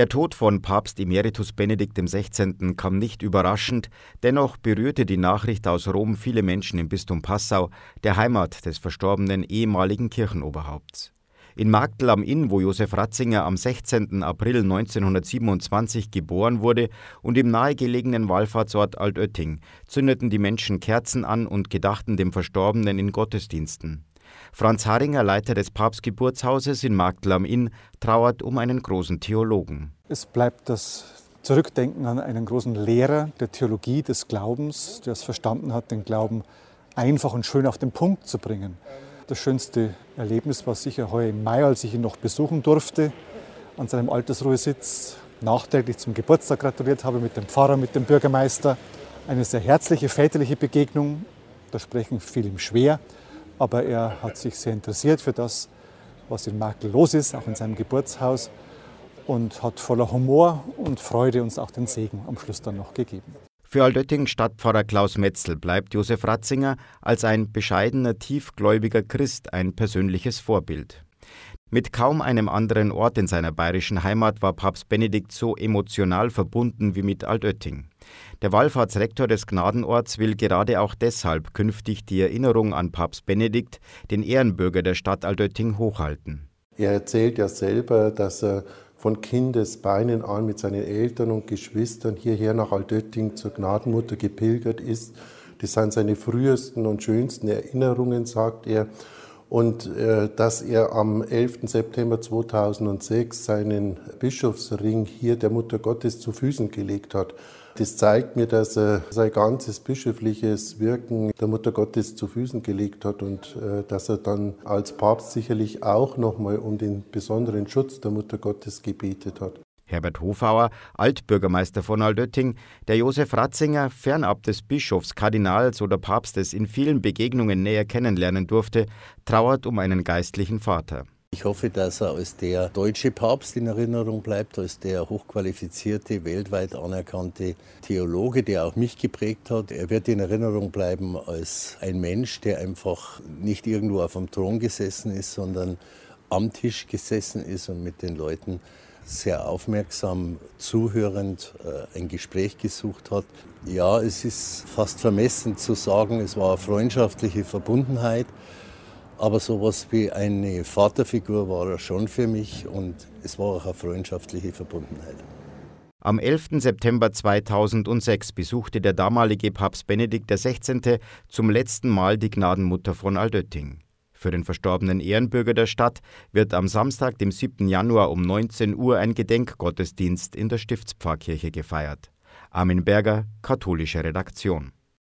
Der Tod von Papst Emeritus Benedikt XVI. kam nicht überraschend, dennoch berührte die Nachricht aus Rom viele Menschen im Bistum Passau, der Heimat des verstorbenen ehemaligen Kirchenoberhaupts. In Magdl am Inn, wo Josef Ratzinger am 16. April 1927 geboren wurde und im nahegelegenen Wallfahrtsort Altötting, zündeten die Menschen Kerzen an und gedachten dem Verstorbenen in Gottesdiensten. Franz Haringer, Leiter des Papstgeburtshauses in Magdl am Inn, trauert um einen großen Theologen. Es bleibt das Zurückdenken an einen großen Lehrer der Theologie, des Glaubens, der es verstanden hat, den Glauben einfach und schön auf den Punkt zu bringen. Das schönste Erlebnis war sicher heuer im Mai, als ich ihn noch besuchen durfte, an seinem Altersruhesitz, nachträglich zum Geburtstag gratuliert habe mit dem Pfarrer, mit dem Bürgermeister. Eine sehr herzliche väterliche Begegnung. Da sprechen viel ihm schwer aber er hat sich sehr interessiert für das, was in Makel los ist, auch in seinem Geburtshaus und hat voller Humor und Freude uns auch den Segen am Schluss dann noch gegeben. Für Altötting Stadtpfarrer Klaus Metzel bleibt Josef Ratzinger als ein bescheidener, tiefgläubiger Christ ein persönliches Vorbild. Mit kaum einem anderen Ort in seiner bayerischen Heimat war Papst Benedikt so emotional verbunden wie mit Altötting. Der Wallfahrtsrektor des Gnadenorts will gerade auch deshalb künftig die Erinnerung an Papst Benedikt, den Ehrenbürger der Stadt Altötting, hochhalten. Er erzählt ja selber, dass er von Kindesbeinen an mit seinen Eltern und Geschwistern hierher nach Altötting zur Gnadenmutter gepilgert ist. Das sind seine frühesten und schönsten Erinnerungen, sagt er und äh, dass er am 11. September 2006 seinen Bischofsring hier der Mutter Gottes zu Füßen gelegt hat. Das zeigt mir, dass er sein ganzes bischöfliches Wirken der Mutter Gottes zu Füßen gelegt hat und äh, dass er dann als Papst sicherlich auch nochmal um den besonderen Schutz der Mutter Gottes gebetet hat. Herbert Hofauer, Altbürgermeister von Altötting, der Josef Ratzinger fernab des Bischofs, Kardinals oder Papstes in vielen Begegnungen näher kennenlernen durfte, trauert um einen geistlichen Vater. Ich hoffe, dass er als der deutsche Papst in Erinnerung bleibt, als der hochqualifizierte, weltweit anerkannte Theologe, der auch mich geprägt hat. Er wird in Erinnerung bleiben als ein Mensch, der einfach nicht irgendwo auf dem Thron gesessen ist, sondern am Tisch gesessen ist und mit den Leuten sehr aufmerksam zuhörend äh, ein Gespräch gesucht hat. Ja, es ist fast vermessen zu sagen, es war eine freundschaftliche Verbundenheit, aber sowas wie eine Vaterfigur war er schon für mich und es war auch eine freundschaftliche Verbundenheit. Am 11. September 2006 besuchte der damalige Papst Benedikt XVI. zum letzten Mal die Gnadenmutter von Aldötting. Für den verstorbenen Ehrenbürger der Stadt wird am Samstag, dem 7. Januar um 19 Uhr ein Gedenkgottesdienst in der Stiftspfarrkirche gefeiert. Armin Berger, katholische Redaktion.